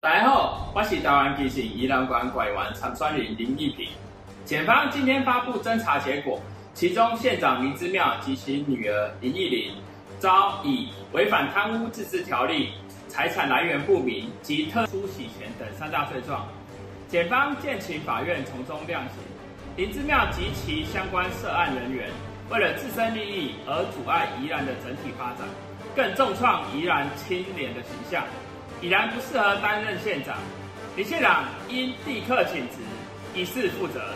大家好，我是台湾基进宜兰县拐弯参选人林义平。检方今天发布侦查结果，其中县长林之妙及其女儿林义玲遭以违反贪污自治条例、财产来源不明及特殊洗钱等三大罪状。检方建请法院从中量刑。林之妙及其相关涉案人员，为了自身利益而阻碍宜兰的整体发展，更重创宜兰清廉的形象。已然不适合担任县长，李县长应立刻请辞，以示负责。